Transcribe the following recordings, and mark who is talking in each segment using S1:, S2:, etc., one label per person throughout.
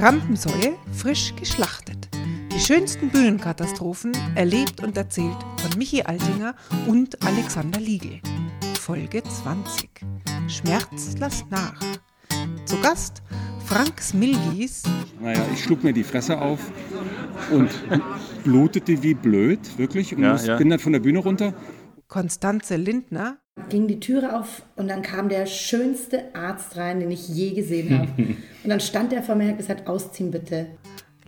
S1: Rampensäue frisch geschlachtet. Die schönsten Bühnenkatastrophen erlebt und erzählt von Michi Altinger und Alexander Liegel. Folge 20. Schmerz lass nach. Zu Gast Frank Smilgis.
S2: Naja, ich schlug mir die Fresse auf und blutete wie blöd, wirklich. Und
S3: Ja, ja.
S2: bin dann von der Bühne runter.
S1: Konstanze Lindner.
S4: Ging die Türe auf und dann kam der schönste Arzt rein, den ich je gesehen habe. und dann stand er vor mir und hat gesagt, ausziehen bitte.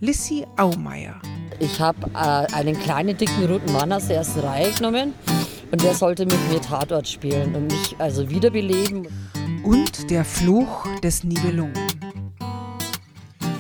S1: Lissy Aumeier.
S5: Ich habe äh, einen kleinen, dicken, roten Mann aus der ersten Reihe genommen und der sollte mit mir Tatort spielen und mich also wiederbeleben.
S1: Und der Fluch des Nibelungen.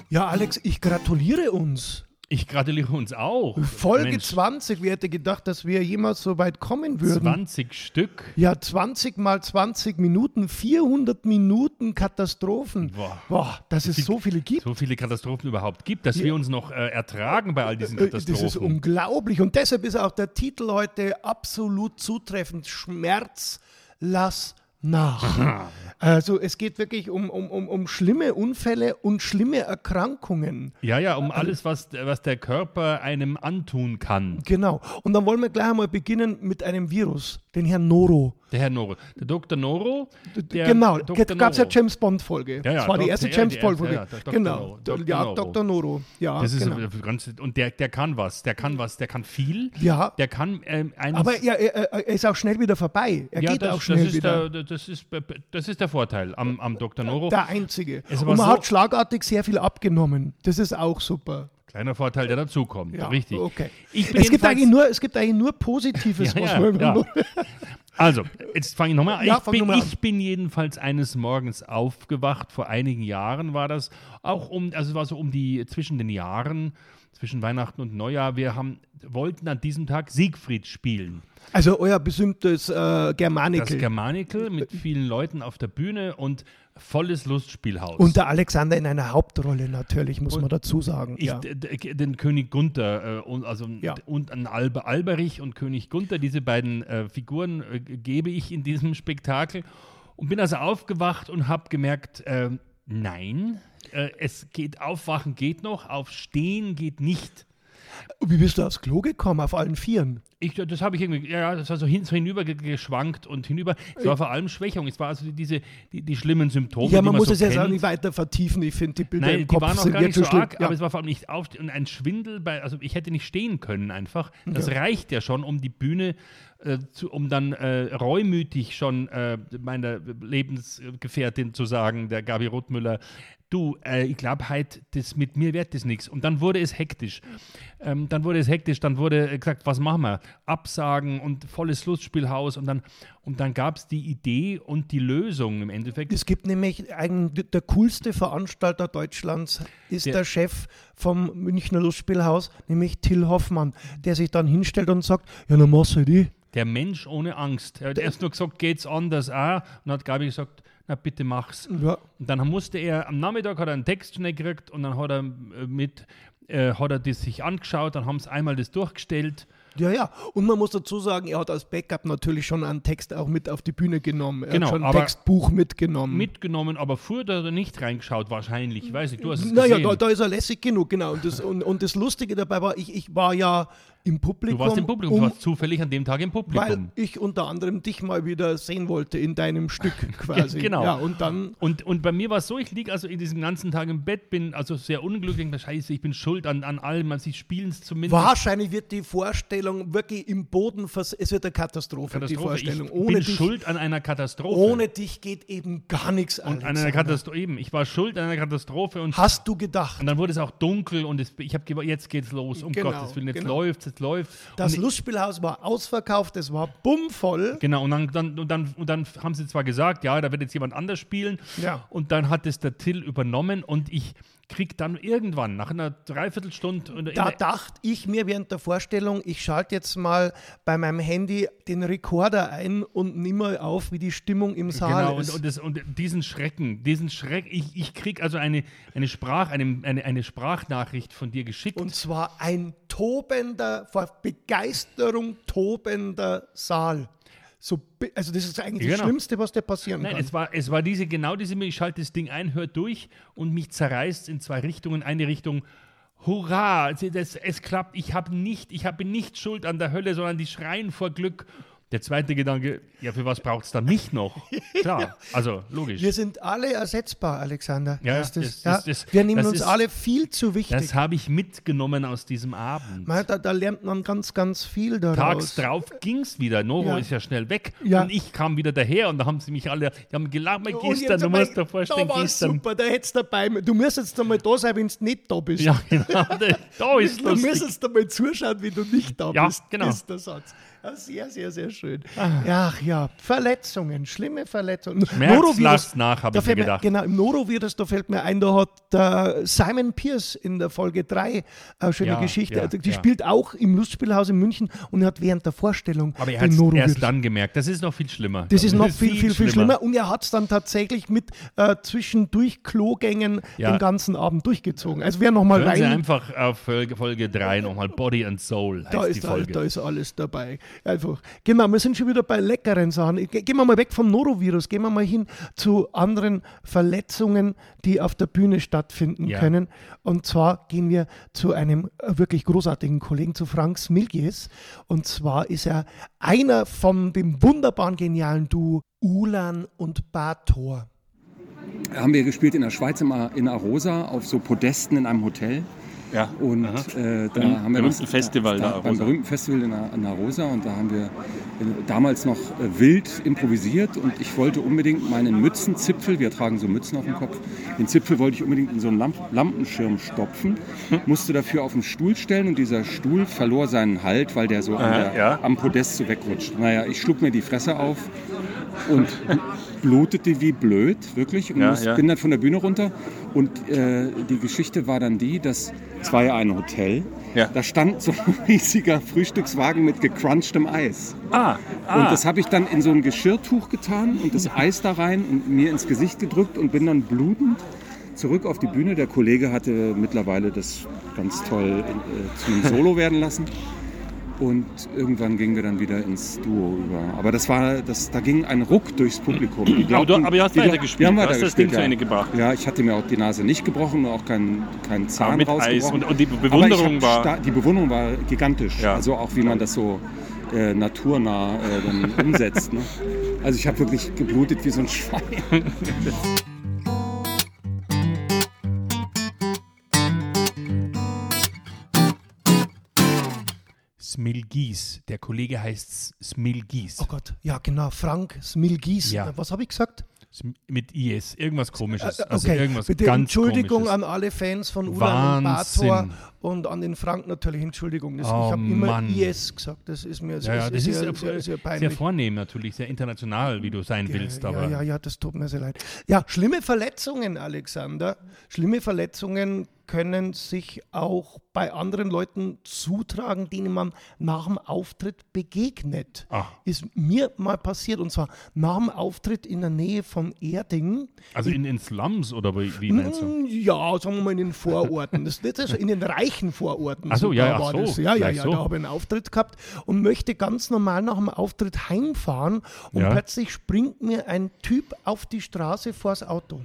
S6: Ja, Alex, ich gratuliere uns.
S3: Ich gratuliere uns auch.
S6: Folge
S3: Mensch,
S6: 20. Wer hätte gedacht, dass wir jemals so weit kommen würden?
S3: 20 Stück.
S6: Ja, 20 mal 20 Minuten, 400 Minuten Katastrophen.
S3: Boah.
S6: Boah, dass es so viele gibt.
S3: So viele Katastrophen überhaupt gibt, dass wir uns noch äh, ertragen bei all diesen
S6: Äh, Das ist
S3: Katastrophen.
S6: unglaublich. Und deshalb ist auch der Titel heute absolut zutreffend. Schmerz, lass nach. Also es geht wirklich um, um, um, um schlimme Unfälle und schlimme Erkrankungen.
S3: ja, ja, um alles, was, was der Körper einem antun kann.
S6: Genau. Und dann wollen wir gleich einmal beginnen mit einem Virus, den Herrn Noro.
S3: Der Herr Noro. Der Dr. Noro. Der
S6: genau, jetzt gab es ja. James Bond-Folge.
S3: Ja, ja,
S6: das war die
S3: Dr.
S6: erste
S3: ja,
S6: James
S3: die
S6: Bond-Folge.
S3: ja, Dr.
S6: genau.
S3: Noro, Dr.
S6: Ja. Dr. Noro. Ja,
S3: Das ist
S6: genau.
S3: äh, ganz, und der, der kann was, der kann was, der kann viel.
S6: Ja.
S3: Der kann ähm,
S6: Aber er, er, er ist auch schnell wieder vorbei. Er geht
S3: das,
S6: auch schnell wieder.
S3: Der, das, ist, das ist der Vorteil am, am Dr. Noro.
S6: Der einzige. Und man
S3: so-
S6: hat schlagartig sehr viel abgenommen. Das ist auch super.
S3: Kleiner Vorteil, der dazukommt.
S6: Ja,
S3: Richtig.
S6: Okay. Es gibt, eigentlich nur, es gibt eigentlich nur Positives,
S3: Ja,
S6: was
S3: ja,
S6: man
S3: ja. Also, jetzt fange ich nochmal an.
S6: Ja,
S3: ich, bin, ich bin jedenfalls eines Morgens aufgewacht, vor einigen Jahren war das, auch um, also es war so um die, zwischen den Jahren, zwischen Weihnachten und Neujahr, wir haben, wollten an diesem Tag Siegfried spielen.
S6: Also euer berühmtes äh,
S3: Das
S6: Germanikel.
S3: Germanikel mit vielen Leuten auf der Bühne und volles Lustspielhaus.
S6: Und der Alexander in einer Hauptrolle natürlich, muss
S3: Und
S6: man dazu sagen.
S3: Ich,
S6: ja.
S3: den König Gunther äh, und also
S6: Ja.
S3: und an Albe Alberich und König Gunther, diese beiden äh, Figuren äh, gebe ich in diesem Spektakel und bin also aufgewacht und habe gemerkt, äh, nein, äh, es geht aufwachen geht noch, aufstehen geht nicht.
S6: Wie bist du aufs Klo gekommen? Auf allen Vieren?
S3: Ich, das habe ich irgendwie, ja, das war so, hin, so hinüber ge- geschwankt und hinüber. Es war vor allem Schwächung. Es war also die- diese, die, die schlimmen Symptome.
S6: ja,
S3: die
S6: man muss
S3: so
S6: es jetzt auch nicht weiter vertiefen. Ich finde, die Bilder
S3: Nein,
S6: im
S3: die
S6: Kopf
S3: waren auch
S6: sind
S3: gar nicht so
S6: schon
S3: arg,
S6: schlimm. Ja.
S3: aber es war vor allem nicht auf und ein Schwindel bei, also ich hätte nicht stehen können einfach. Das reicht ja schon, um die Bühne, äh, zu, um dann äh, reumütig schon äh, meiner Lebensgefährtin zu sagen, der Gabi Rothmüller, du, äh, ich glaube halt, das mit mir wird das nichts. Und dann wurde es hektisch. Ähm, dann wurde es hektisch, dann wurde äh, gesagt, was machen wir? Absagen und volles Lustspielhaus und dann, und dann gab es die Idee und die Lösung im Endeffekt.
S6: Es gibt nämlich eigentlich der coolste Veranstalter Deutschlands ist
S3: Der-
S6: der, Chef vom Münchner Lustspielhaus, nämlich Till Hoffmann, der sich dann hinstellt und sagt, ja, dann machst du die.
S3: Der Mensch ohne Angst. Er hat erst nur gesagt, geht's anders auch? Und hat Gabi gesagt, na bitte mach's.
S6: Ja.
S3: Und dann musste er, am Nachmittag hat er einen Text schnell gekriegt und dann hat er äh, mit, äh, hat er das sich angeschaut, dann haben sie einmal das durchgestellt.
S6: Ja, ja. Und man muss dazu sagen, er hat als Backup natürlich schon einen Text auch mit auf die Bühne genommen. Er
S3: Genau,
S6: hat schon ein Textbuch mitgenommen.
S3: Mitgenommen, aber früher hat er nicht reingeschaut, wahrscheinlich. Weiß ich, du hast es
S6: naja, da, da ist er lässig genug, genau. Und das, und, und das Lustige dabei war, ich, ich war ja im Publikum.
S3: du warst im Publikum,
S6: um,
S3: du warst zufällig an dem Tag im
S6: weil
S3: Publikum.
S6: ich unter anderem dich mal wieder sehen wollte in deinem Stück quasi.
S3: genau.
S6: Ja, und dann
S3: Und, und bei mir war es so, ich liege also in diesem ganzen Tag im Bett, bin also sehr unglücklich, denke, scheiße, ich bin schuld an, an allem, man sie spielen es zumindest.
S6: Wahrscheinlich wird die Vorstellung wirklich im Boden, vers es wird eine Katastrophe, die
S3: Katastrophe.
S6: Vorstellung.
S3: Ich
S6: Ohne
S3: bin
S6: dich,
S3: schuld an einer Katastrophe.
S6: ohne dich geht eben gar nichts
S3: und an einer. Katastrophe eben. Ich war schuld an einer Katastrophe und,
S6: Hast du gedacht?
S3: und dann wurde es auch dunkel und es, ich habe jetzt geht's los. Um
S6: Genau,
S3: Gottes Willen, jetzt
S6: genau.
S3: läuft's, jetzt läuft's.
S6: Das
S3: und,
S6: Lustspielhaus war ausverkauft, es war bummvoll.
S3: Genau, und dann, dann, und, dann, und dann haben sie zwar gesagt, ja, da wird jetzt jemand anders spielen.
S6: Ja.
S3: Und dann hat es der Till übernommen und ich krieg dann irgendwann, nach einer Dreiviertelstunde, oder
S6: Da dachte ich mir während der Vorstellung, ich schalte jetzt mal bei meinem Handy den Rekorder ein und nimm mal auf, wie die Stimmung im Saal
S3: Genau, und,
S6: ist.
S3: und, das, und diesen Schrecken, diesen Schreck, ich, ich krieg also eine, eine, Sprach, eine, eine, eine Sprachnachricht von dir geschickt.
S6: Und zwar ein tobender, vor Begeisterung tobender Saal. So, also das ist eigentlich das
S3: Genau.
S6: Schlimmste, was dir passieren
S3: Nein,
S6: kann.
S3: es war, es war diese, genau diese, ich schalte das Ding ein, hört durch und mich zerreißt in zwei Richtungen. Eine Richtung, hurra, es, das, es klappt, ich habe nicht, ich habe nicht Schuld an der Hölle, sondern die schreien vor Glück. Der zweite Gedanke, ja, für was braucht es dann mich noch? Klar, also logisch.
S6: Wir sind alle ersetzbar, Alexander.
S3: Ja,
S6: du
S3: das-
S6: ja,
S3: das- das-
S6: wir nehmen
S3: das
S6: uns
S3: ist-
S6: alle viel zu wichtig.
S3: Das habe ich mitgenommen aus diesem Abend.
S6: Man, da, da lernt man ganz, ganz viel daraus.
S3: Tags drauf ging es wieder. Noro
S6: Ja.
S3: ist ja schnell weg.
S6: Ja.
S3: Und ich kam wieder daher und da haben sie mich alle, die haben gelacht, mein gestern,
S6: jetzt
S3: du musst dir vorstellen,
S6: da
S3: gestern.
S6: super, da hättest du dabei. Du müsstest einmal da sein, wenn du nicht da bist.
S3: Ja, genau. Da ist
S6: Du
S3: lustig.
S6: müsstest einmal zuschauen, wie du nicht da
S3: Ja,
S6: bist.
S3: genau. Ah.
S6: Ist der Satz. Sehr, sehr, sehr schön. Ach ja, Verletzungen, schlimme Verletzungen.
S3: Schmerz lasst nach, habe
S6: da
S3: ich mir
S6: fällt mir,
S3: gedacht.
S6: Genau, im Norovirus, da fällt mir ein, da hat der Simon Pierce in der Folge 3 eine schöne
S3: Ja,
S6: Geschichte.
S3: ja,
S6: die
S3: ja.
S6: spielt auch im Lustspielhaus in München und er hat während der Vorstellung
S3: Aber er
S6: den
S3: hat erst dann gemerkt. Das ist noch viel schlimmer.
S6: Das ist noch viel, viel, viel schlimmer. Und er hat es dann tatsächlich mit äh, zwischendurch Klogängen den ganzen Abend durchgezogen. Also wer noch mal
S3: Hören Sie
S6: rein,
S3: einfach auf Folge, Folge 3 nochmal Body and Soul heißt
S6: da
S3: die
S6: ist, all,
S3: Folge.
S6: da ist alles dabei. Einfach. Genau, wir sind schon wieder bei leckeren Sachen. Ge- Gehen wir mal weg vom Norovirus, gehen wir mal hin zu anderen Verletzungen, die auf der Bühne stattfinden
S3: Ja.
S6: können. Und zwar gehen wir zu einem äh, wirklich großartigen Kollegen, zu Frank Smilgies. Und zwar ist er einer von dem wunderbaren, genialen Duo Ulan und Bator.
S2: haben wir gespielt in der Schweiz in Arosa auf so Podesten in einem Hotel.
S7: Ja.
S2: Und äh, da
S7: Beim
S2: haben wir
S7: berühmten
S2: das,
S7: Festival
S2: da,
S7: da,
S2: beim berühmten Festival in, in Arosa und da haben wir äh, damals noch äh, wild improvisiert und ich wollte unbedingt meinen Mützenzipfel, wir tragen so Mützen auf dem Kopf, den Zipfel wollte ich unbedingt in so einen Lamp Lampenschirm stopfen, musste dafür auf den Stuhl stellen und dieser Stuhl verlor seinen Halt, weil der so
S7: Aha,
S2: der,
S7: ja.
S2: am Podest so wegrutscht. Naja, ich schlug mir die Fresse auf und blutete wie blöd, wirklich. Und
S7: Ja,
S2: muss,
S7: ja.
S2: bin dann von der Bühne runter. Und äh, die Geschichte war dann die, dass es war ja ein Hotel.
S7: Ja.
S2: Da stand so ein riesiger Frühstückswagen mit gecrunchtem Eis.
S7: Ah, ah.
S2: Und das habe ich dann in so ein Geschirrtuch getan und das Eis da rein und mir ins Gesicht gedrückt und bin dann blutend zurück auf die Bühne. Der Kollege hatte mittlerweile das ganz toll äh, zu einem Solo werden lassen. Und irgendwann gingen wir dann wieder ins Duo über. Aber das war, das, da ging ein Ruck durchs Publikum. Die
S7: Aber du- aber ihr hast
S2: die-
S7: weitergespielt.
S2: Wir haben
S7: Du hast das
S2: weitergespielt,
S7: Ding zu
S2: ja.
S7: Ende gebracht.
S2: Ja, ich hatte mir auch die Nase nicht gebrochen und auch keinen kein Zahn
S7: Aber
S2: rausgebrochen.
S7: Und- und die Bewunderung war-
S2: Die Bewunderung war gigantisch.
S7: Ja.
S2: Also auch wie man das so äh, naturnah äh, dann umsetzt. Ne? Also ich habe wirklich geblutet wie so ein Schwein.
S3: Smilgis. Der Kollege heißt Smilgis.
S6: Oh Gott, ja genau, Frank Smilgies.
S3: Ja.
S6: Äh, Was habe ich gesagt?
S3: Mit IS. Irgendwas komisches.
S6: Äh,
S3: Also
S6: okay,
S3: irgendwas
S6: bitte
S3: ganz
S6: Entschuldigung
S3: komisches.
S6: an alle Fans von Ulan und. Bator und an den Frank natürlich Entschuldigung. Das,
S3: Oh,
S6: ich habe immer
S3: Mann.
S6: IS gesagt, das ist mir
S3: Ja, ja, das ist
S6: sehr,
S3: äh,
S6: sehr, sehr
S3: sehr
S6: peinlich.
S3: vornehm natürlich, sehr international, wie du sein willst. Aber
S6: ja, ja, ja, das tut mir sehr leid. Ja, schlimme Verletzungen, Alexander. Schlimme Verletzungen können sich auch bei anderen Leuten zutragen, denen man nach dem Auftritt begegnet.
S3: Ah.
S6: Ist mir mal passiert und zwar nach dem Auftritt in der Nähe von Erding.
S3: also in, in Slums oder wie, wie meinst du?
S6: Mm, Ja, sagen wir mal in den Vororten. Das, das ist in den reichen Vororten.
S3: Ach so, ja, ach
S6: war
S3: so,
S6: das. Ja, ja, ja,
S3: so.
S6: da habe ich einen Auftritt gehabt und möchte ganz normal nach dem Auftritt heimfahren und
S3: Ja.
S6: plötzlich springt mir ein Typ auf die Straße vors Auto.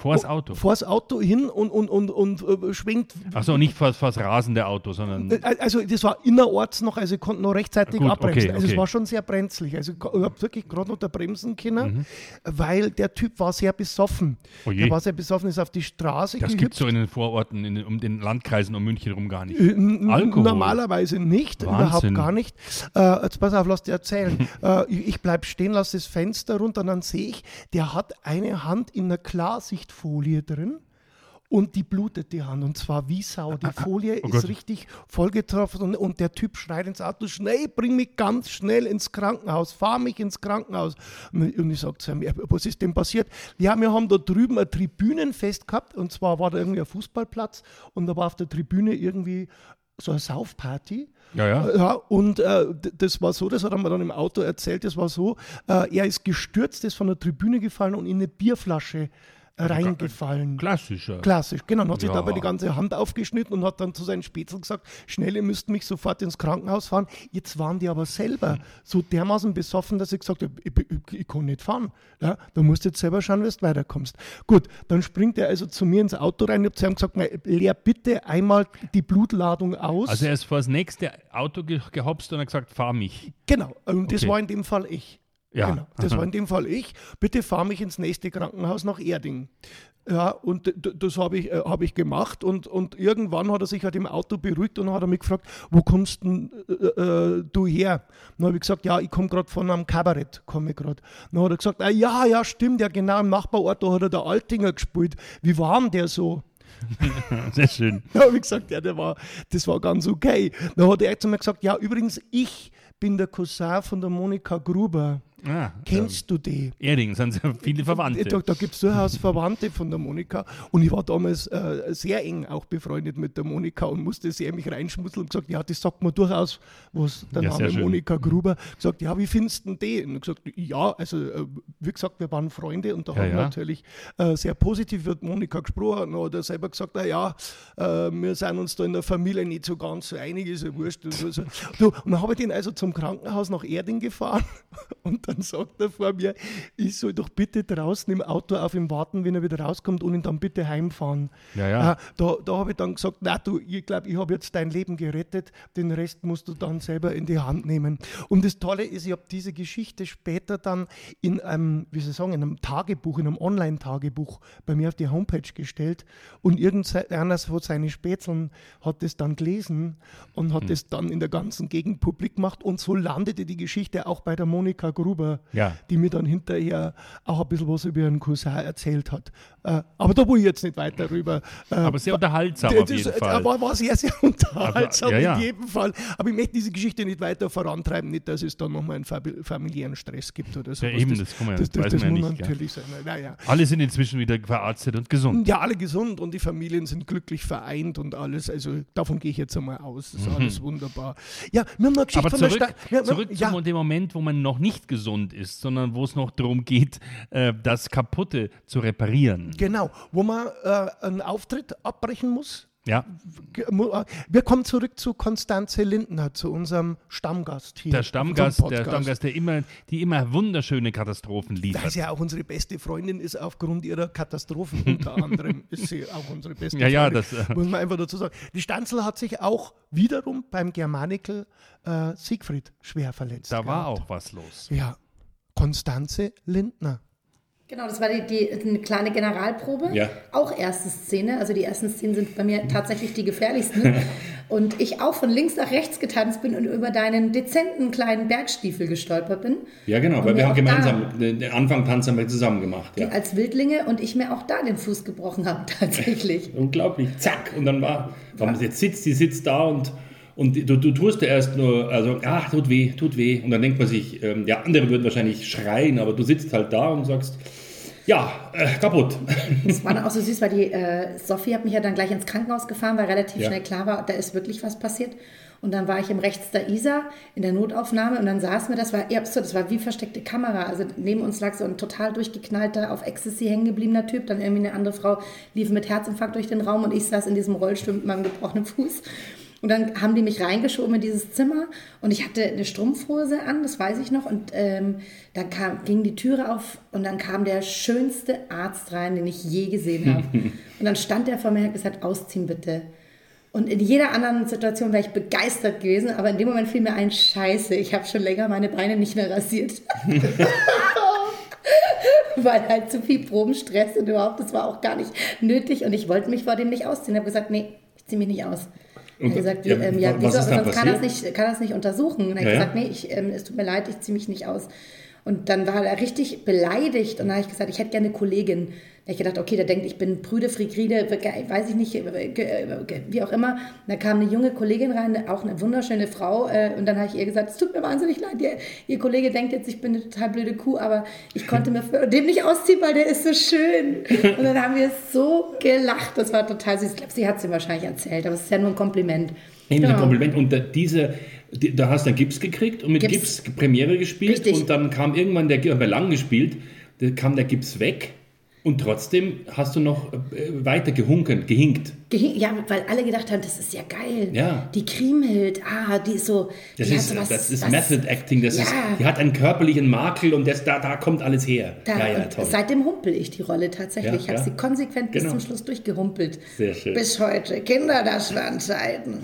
S3: Vors Auto.
S6: Vors Auto hin und, und, und, und äh, schwingt.
S3: Achso, nicht vors, vors rasende Auto, sondern.
S6: Äh, Also das war innerorts noch, also ich konnte noch rechtzeitig
S3: Gut,
S6: abbremsen.
S3: okay,
S6: Also es
S3: okay.
S6: war schon sehr brenzlig. Also ich habe wirklich gerade noch da bremsen können,
S3: Mhm.
S6: weil der Typ war sehr besoffen.
S3: Oh je.
S6: Der war sehr besoffen, ist auf die Straße
S3: Das gibt es so in den Vororten, in den, um den Landkreisen um München rum gar nicht.
S6: Äh, n-
S3: Alkohol.
S6: Normalerweise nicht,
S3: Wahnsinn.
S6: überhaupt gar nicht. Äh, jetzt pass auf, lass dir erzählen. äh, ich ich bleib stehen, lass das Fenster runter und dann sehe ich, der hat eine Hand in einer Klarsichtfolie drin. Und die blutet die Hand und zwar wie Sau. Die Folie
S3: Oh
S6: ist
S3: Gott.
S6: richtig vollgetroffen und, und der Typ schreit ins Auto, schnell, bring mich ganz schnell ins Krankenhaus, fahr mich ins Krankenhaus. Und ich sage zu ihm, "Ja, was ist denn passiert? Ja, wir haben da drüben ein Tribünenfest gehabt und zwar war da irgendwie ein Fußballplatz und da war auf der Tribüne irgendwie so eine Saufparty.
S3: Ja, ja.
S6: Ja, und äh, das war so, das hat er mir dann im Auto erzählt, das war so, äh, er ist gestürzt, ist von der Tribüne gefallen und in eine Bierflasche reingefallen.
S3: Klassischer.
S6: Klassisch, genau. Dann hat sich
S3: Ja.
S6: dabei die ganze Hand aufgeschnitten und hat dann zu seinen Spätzl gesagt, schnell, ihr müsst mich sofort ins Krankenhaus fahren. Jetzt waren die aber selber so dermaßen besoffen, dass ich gesagt habe, ich, ich, ich kann nicht fahren. Ja, du musst jetzt selber schauen, wie du weiterkommst. Gut, dann springt er also zu mir ins Auto rein. Ich habe zu ihm gesagt, "Nein, leer bitte einmal die Blutladung aus.
S3: Also er ist vor das nächste Auto ge gehopst und hat gesagt, fahr mich.
S6: Genau, und das
S3: Okay.
S6: war in dem Fall ich.
S3: Ja.
S6: Genau, das war in dem Fall ich. Bitte fahr mich ins nächste Krankenhaus nach Erding. Ja, und das habe ich, äh, hab ich gemacht und, und irgendwann hat er sich halt im Auto beruhigt und hat er mich gefragt, wo kommst denn äh, äh, du her? Dann habe ich gesagt, ja, ich komme gerade von einem Kabarett, komme gerade. Dann hat er gesagt, ah, ja, ja, stimmt, ja genau, im Nachbarort, da hat er der Altinger gespielt. Wie war denn der so?
S3: Sehr schön.
S6: Da habe ich gesagt, ja, der war, das war ganz okay. Dann hat er zu mir gesagt, ja, übrigens, ich bin der Cousin von der Monika Gruber.
S3: Ah,
S6: Kennst du die?
S3: Erding sind sehr viele Verwandte.
S6: Da, da gibt es durchaus Verwandte von der Monika. Und ich war damals äh, sehr eng auch befreundet mit der Monika und musste sehr mich reinschmutzeln und gesagt, ja, das sagt mir durchaus was, der
S3: Ja,
S6: Name. Monika Gruber. Gesagt, ja, wie findest du die? Und gesagt, ja, also äh, wie gesagt, wir waren Freunde und da
S3: Ja,
S6: haben wir
S3: ja.
S6: natürlich äh, sehr positiv mit Monika gesprochen. Dann hat er selber gesagt, na ja, äh, wir sind uns da in der Familie nicht so ganz so einig, ist ja wurscht. Und, so, und dann habe ich den also zum Krankenhaus nach Erding gefahren und dann sagt er vor mir, ich soll doch bitte draußen im Auto auf ihn warten, wenn er wieder rauskommt und ihn dann bitte heimfahren.
S3: Ja, ja.
S6: Äh, da da habe ich dann gesagt, na du, ich glaube, ich habe jetzt dein Leben gerettet, den Rest musst du dann selber in die Hand nehmen. Und das Tolle ist, ich habe diese Geschichte später dann in einem, wie soll ich sagen, in einem Tagebuch, in einem Online-Tagebuch bei mir auf die Homepage gestellt und irgendeiner von seinen Spätzeln hat das dann gelesen und hat das dann in der ganzen Gegend publik gemacht und so landete die Geschichte auch bei der Monika Gruber,
S3: Ja.
S6: die mir dann hinterher auch ein bisschen was über ihren Cousin erzählt hat. Äh, aber da will ich jetzt nicht weiter rüber. Äh,
S3: Aber sehr unterhaltsam
S6: das
S3: auf jeden
S6: ist-
S3: Fall.
S6: War, war sehr, sehr unterhaltsam
S3: Aber- ja,
S6: in jedem Fall. Aber ich möchte diese Geschichte nicht weiter vorantreiben, nicht, dass es dann nochmal einen fam- familiären Stress gibt oder so.
S3: Ja, eben, das kann man ja-
S6: das, das, das muss
S3: nicht,
S6: natürlich sein. Naja.
S3: Alle sind inzwischen wieder verarztet und gesund.
S6: Ja, alle gesund und die Familien sind glücklich vereint und alles. Also davon gehe ich jetzt einmal aus. Das ist alles wunderbar. Ja, wir haben noch eine Geschichte
S3: Mhm. Aber
S6: von
S3: zurück,
S6: der Stadt. Ja,
S3: zurück
S6: ja,
S3: zum dem Moment, wo man noch nicht gesund ist, sondern wo es noch darum geht, äh, das Kaputte zu reparieren.
S6: Genau, wo man äh, einen Auftritt abbrechen muss.
S3: Ja,
S6: äh, Wir kommen zurück zu Konstanze Lindner, zu unserem Stammgast hier.
S3: der Stammgast, der. Stammgast, der immer, die immer wunderschöne Katastrophen liefert.
S6: sie ja auch unsere beste Freundin ist, aufgrund ihrer Katastrophen unter anderem ist sie auch unsere beste
S3: Ja, ja,
S6: Freundin.
S3: das, äh,
S6: muss man einfach dazu sagen. Die Stanzel hat sich auch wiederum beim Germanical äh, Siegfried schwer verletzt.
S3: Da war
S6: gehabt.
S3: auch was los.
S6: Ja, Konstanze Lindner.
S4: Genau, das war die, die, eine kleine Generalprobe.
S2: Ja.
S4: Auch erste Szene. Also die ersten Szenen sind bei mir tatsächlich die gefährlichsten. und ich auch von links nach rechts getanzt bin und über deinen dezenten kleinen Bergstiefel gestolpert bin.
S2: Ja, genau,
S4: Und
S2: weil wir haben gemeinsam, den den Anfang Tanz haben wir zusammen gemacht.
S4: Da,
S2: Ja.
S4: als Wildlinge und ich mir auch da den Fuß gebrochen habe, tatsächlich.
S2: Unglaublich, zack, und dann war, warum jetzt sitzt, die sitzt da und, und du, du tust ja erst nur, also, ach, tut weh, tut weh. Und dann denkt man sich, ähm, ja, andere würden wahrscheinlich schreien, aber du sitzt halt da und sagst, ja, äh, kaputt.
S4: Es war dann auch so süß, weil die äh, Sophie hat mich ja dann gleich ins Krankenhaus gefahren, weil relativ
S2: Ja.
S4: schnell klar war, da ist wirklich was passiert. Und dann war ich im rechts der Isar in der Notaufnahme und dann saßen wir, das war eher absurd, das war wie versteckte Kamera. Also neben uns lag so ein total durchgeknallter, auf Ecstasy hängen gebliebener Typ. Dann irgendwie eine andere Frau lief mit Herzinfarkt durch den Raum und ich saß in diesem Rollstuhl mit meinem gebrochenen Fuß. Und dann haben die mich reingeschoben in dieses Zimmer und ich hatte eine Strumpfhose an, das weiß ich noch. Und ähm, dann kam, ging die Türe auf und dann kam der schönste Arzt rein, den ich je gesehen habe. und dann stand der vor mir und hat gesagt, ausziehen bitte. Und in jeder anderen Situation wäre ich begeistert gewesen, aber in dem Moment fiel mir ein Scheiße, ich habe schon länger meine Beine nicht mehr rasiert. Weil halt zu viel Probenstress und überhaupt, das war auch gar nicht nötig und ich wollte mich vor dem nicht ausziehen. Ich habe gesagt, nee, ich ziehe mich nicht aus. Er
S2: Und
S4: hat gesagt,
S2: ja,
S4: ähm, ja,
S2: was
S4: wieso, sonst kann das,
S2: passiert?
S4: nicht, kann das nicht untersuchen. Und er hat
S2: ja.
S4: gesagt, nee, ich, ähm, es tut mir leid, ich ziehe mich nicht aus. Und dann war er richtig beleidigt und dann habe ich gesagt, ich hätte gerne eine Kollegin. Da habe ich gedacht, okay, der denkt, ich bin Brüde, Frigride, weiß ich nicht, wie auch immer. Und da kam eine junge Kollegin rein, auch eine wunderschöne Frau. äh, Und dann habe ich ihr gesagt, es tut mir wahnsinnig leid, ihr, ihr Kollege denkt jetzt, ich bin eine total blöde Kuh, aber ich konnte mir dem nicht ausziehen, weil der ist so schön. Und dann haben wir so gelacht, das war total süß. Ich glaube, sie hat es ihm wahrscheinlich erzählt, aber es ist ja nur ein Kompliment. Genau.
S2: ein Kompliment. Und diese, die, da hast du einen Gips gekriegt und mit
S4: Gips.
S2: Gips, Premiere gespielt.
S4: Richtig.
S2: Und dann kam irgendwann der, bei lang gespielt, da kam der Gips weg.
S3: Und trotzdem hast du noch äh, weiter gehunken, gehinkt.
S4: Gehin- Ja, weil alle gedacht haben, das ist ja geil.
S3: Ja.
S4: Die Kriemhild, ah, die ist so.
S3: Das ist,
S4: so was-
S3: das ist
S4: was-
S3: Method Acting, das
S4: ja,
S3: ist, die hat einen körperlichen Makel und das, da, da kommt alles her.
S4: Da,
S3: ja, ja, toll.
S4: Seitdem humpel ich die Rolle tatsächlich.
S3: Ja,
S4: ich habe sie konsequent bis
S3: Genau.
S4: zum Schluss durchgehumpelt.
S3: Sehr schön.
S4: Bis heute. Kinder, das waren Zeiten.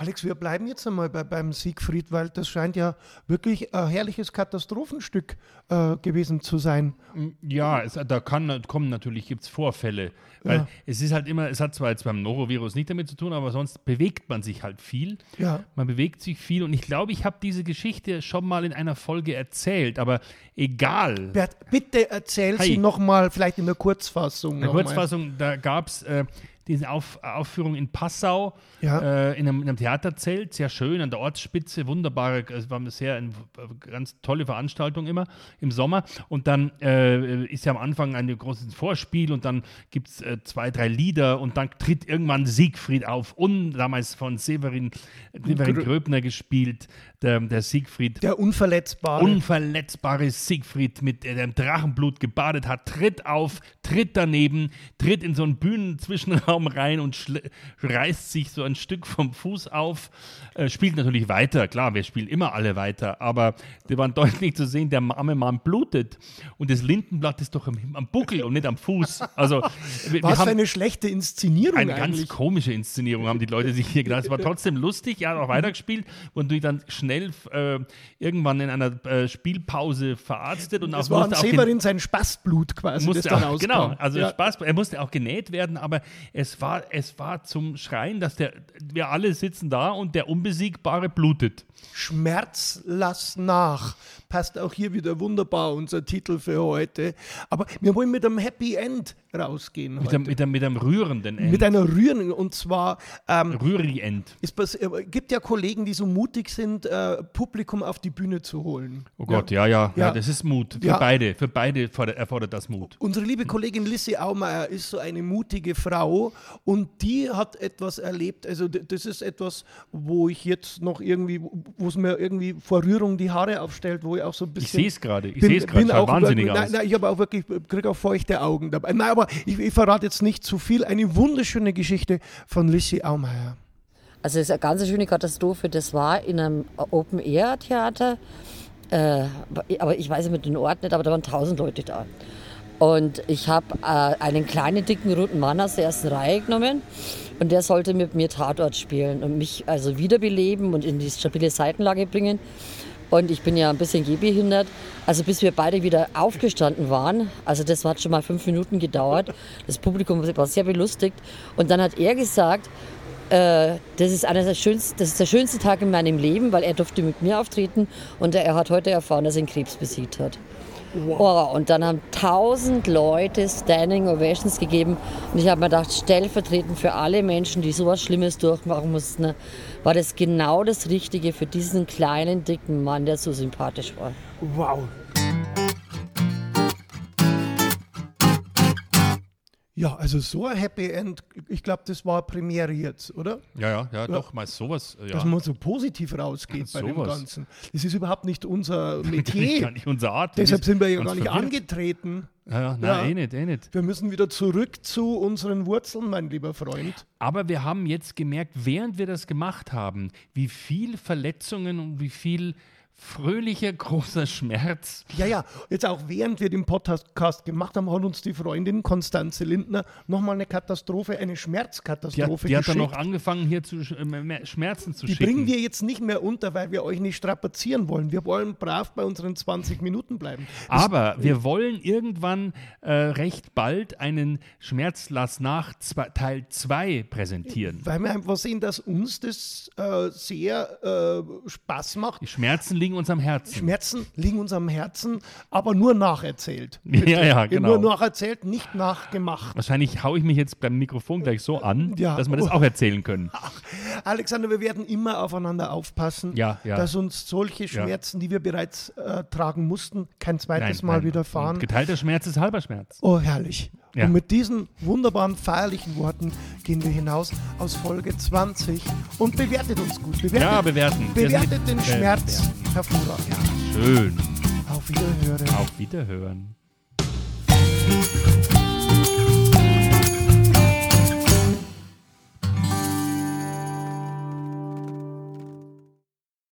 S6: Alex, wir bleiben jetzt einmal bei, beim Siegfried, weil das scheint ja wirklich ein herrliches Katastrophenstück äh, gewesen zu sein.
S3: Ja, es, da kann, kommen natürlich, gibt es Vorfälle. Weil
S6: Ja.
S3: es ist halt immer, es hat zwar jetzt beim Norovirus nicht damit zu tun, aber sonst bewegt man sich halt viel.
S6: Ja.
S3: Man bewegt sich viel und ich glaube, ich habe diese Geschichte schon mal in einer Folge erzählt, aber egal.
S6: Bert, bitte erzähl
S3: Hi.
S6: sie nochmal, vielleicht in der Kurzfassung.
S3: In der
S6: noch mal.
S3: Kurzfassung, da gab es äh, diese Auf, Aufführung in Passau
S6: Ja.
S3: äh, in, einem, in einem Theaterzelt, sehr schön an der Ortsspitze, wunderbare, es war eine sehr eine ganz tolle Veranstaltung immer im Sommer. Und dann äh, ist ja am Anfang ein großes Vorspiel und dann gibt es äh, zwei, drei Lieder und dann tritt irgendwann Siegfried auf und damals von Severin, Severin
S6: Grö-
S3: Gröbner gespielt, der, der Siegfried.
S6: Der Unverletzbare.
S3: Unverletzbare Siegfried, mit der im Drachenblut gebadet hat, tritt auf, tritt daneben, tritt in so einen Bühnenzwischenraum rein und reißt sich so ein Stück vom Fuß auf, äh, spielt natürlich weiter. Klar, wir spielen immer alle weiter, aber die waren deutlich zu sehen, der arme Mann blutet und das Lindenblatt ist doch am, am Buckel und nicht am Fuß. Also, wir, wir
S6: Was für
S3: haben
S6: eine schlechte Inszenierung
S3: eine ganz
S6: eigentlich.
S3: komische Inszenierung haben die Leute sich hier gedacht. Es war trotzdem lustig, ja, auch weitergespielt und du dann schnell äh, irgendwann in einer äh, Spielpause verarztet und auch
S6: war an Severin sein Spaßblut quasi,
S3: musste
S6: dann
S3: auch, genau, also
S6: ja.
S3: Spaß, er musste auch genäht werden, aber es war, es war zum Schreien, dass der, wir alle sitzen da und der Unbesiegbare blutet.
S6: Schmerz lass nach. Passt auch hier wieder wunderbar unser Titel für heute. Aber wir wollen mit einem Happy End rausgehen.
S3: Mit einem, mit einem, mit einem rührenden End.
S6: mit einer rührenden und zwar ähm,
S3: Rührig End.
S6: es äh, gibt ja Kollegen, die so mutig sind, äh, Publikum auf die Bühne zu holen.
S3: Oh Gott, ja, ja, ja,
S6: Ja.
S3: das ist Mut. Für
S6: Ja.
S3: beide, für beide fordert- erfordert das Mut.
S6: Unsere liebe Kollegin Lissy Aumeier ist so eine mutige Frau und die hat etwas erlebt. Also das ist etwas, wo ich jetzt noch irgendwie, wo es mir irgendwie vor Rührung die Haare aufstellt, wo ich auch so ein
S3: Ich
S6: bisschen.
S3: sehe es gerade, ich sehe es gerade, wahnsinnig
S6: nein,
S3: aus.
S6: Nein, ich habe auch wirklich, kriege auch feuchte Augen dabei. Nein, aber ich, ich verrate jetzt nicht zu viel. Eine wunderschöne Geschichte von Lissy Aumeier.
S5: Also es ist eine ganz schöne Katastrophe. Das war in einem Open-Air-Theater. Äh, aber ich weiß mit den Ort nicht, aber da waren tausend Leute da. Und ich habe äh, einen kleinen, dicken, roten Mann aus der ersten Reihe genommen. Und der sollte mit mir Tatort spielen und mich also wiederbeleben und in die stabile Seitenlage bringen. Und ich bin ja ein bisschen gehbehindert. Also bis wir beide wieder aufgestanden waren, also das hat schon mal fünf Minuten gedauert. Das Publikum war sehr belustigt. Und dann hat er gesagt, äh, das ist einer der schönsten, das ist der schönste Tag in meinem Leben, weil er durfte mit mir auftreten und er hat heute erfahren, dass er einen Krebs besiegt hat. Oh, und dann haben tausend Leute Standing Ovations gegeben und ich habe mir gedacht, stellvertretend für alle Menschen, die sowas Schlimmes durchmachen mussten, war das genau das Richtige für diesen kleinen, dicken Mann, der so sympathisch war.
S6: Wow. Ja, also so ein Happy End, ich glaube, das war Premiere jetzt, oder?
S3: Ja, ja, ja, doch, mal sowas. Ja.
S6: Dass man so positiv rausgeht bei dem. Ganzen. Das ist überhaupt nicht unser
S3: Gar
S6: Metier.
S3: nicht unsere Art.
S6: Deshalb sind wir ja gar nicht
S3: verwirrt.
S6: angetreten.
S3: Ja, ja, nein,
S6: Ja.
S3: eh nicht, eh nicht.
S6: Wir müssen wieder zurück zu unseren Wurzeln, mein lieber Freund.
S3: Aber wir haben jetzt gemerkt, während wir das gemacht haben, wie viel Verletzungen und wie viel fröhlicher, großer Schmerz.
S6: Ja, ja, jetzt auch während wir den Podcast gemacht haben, hat uns die Freundin Konstanze Lindner nochmal eine Katastrophe, eine
S3: Die hat,
S6: Schmerzkatastrophe
S3: die hat dann
S6: geschickt.
S3: noch angefangen, hier zu, äh, Schmerzen zu
S6: Die
S3: schicken.
S6: bringen wir jetzt nicht mehr unter, weil wir euch nicht strapazieren wollen. Wir wollen brav bei unseren 20 Minuten bleiben. Das-
S3: Aber wir wollen irgendwann äh, recht bald einen Schmerzlass nach zwei, Teil 2 präsentieren.
S6: weil wir einfach sehen, dass uns das äh, sehr äh, Spaß macht.
S3: Die Schmerzen liegen uns am Herzen.
S6: Schmerzen liegen uns am Herzen, aber nur nacherzählt.
S3: Ja, ja, genau.
S6: Nur nacherzählt, nicht nachgemacht.
S3: Wahrscheinlich haue ich mich jetzt beim Mikrofon gleich so an,
S6: Ja.
S3: dass wir das auch erzählen können.
S6: Alexander, wir werden immer aufeinander aufpassen,
S3: Ja, ja.
S6: dass uns solche Schmerzen, die wir bereits äh, tragen mussten, kein zweites
S3: Nein,
S6: Mal
S3: nein.
S6: widerfahren.
S3: Und Geteilter Schmerz ist halber Schmerz.
S6: Oh, herrlich.
S3: Ja.
S6: Und mit diesen wunderbaren, feierlichen Worten gehen wir hinaus aus Folge 20 und bewertet uns gut. Bewertet,
S3: Ja, bewerten.
S6: Bewertet den Schmerz hervorragend.
S3: Schön.
S6: Auf Wiederhören.
S3: Auf Wiederhören.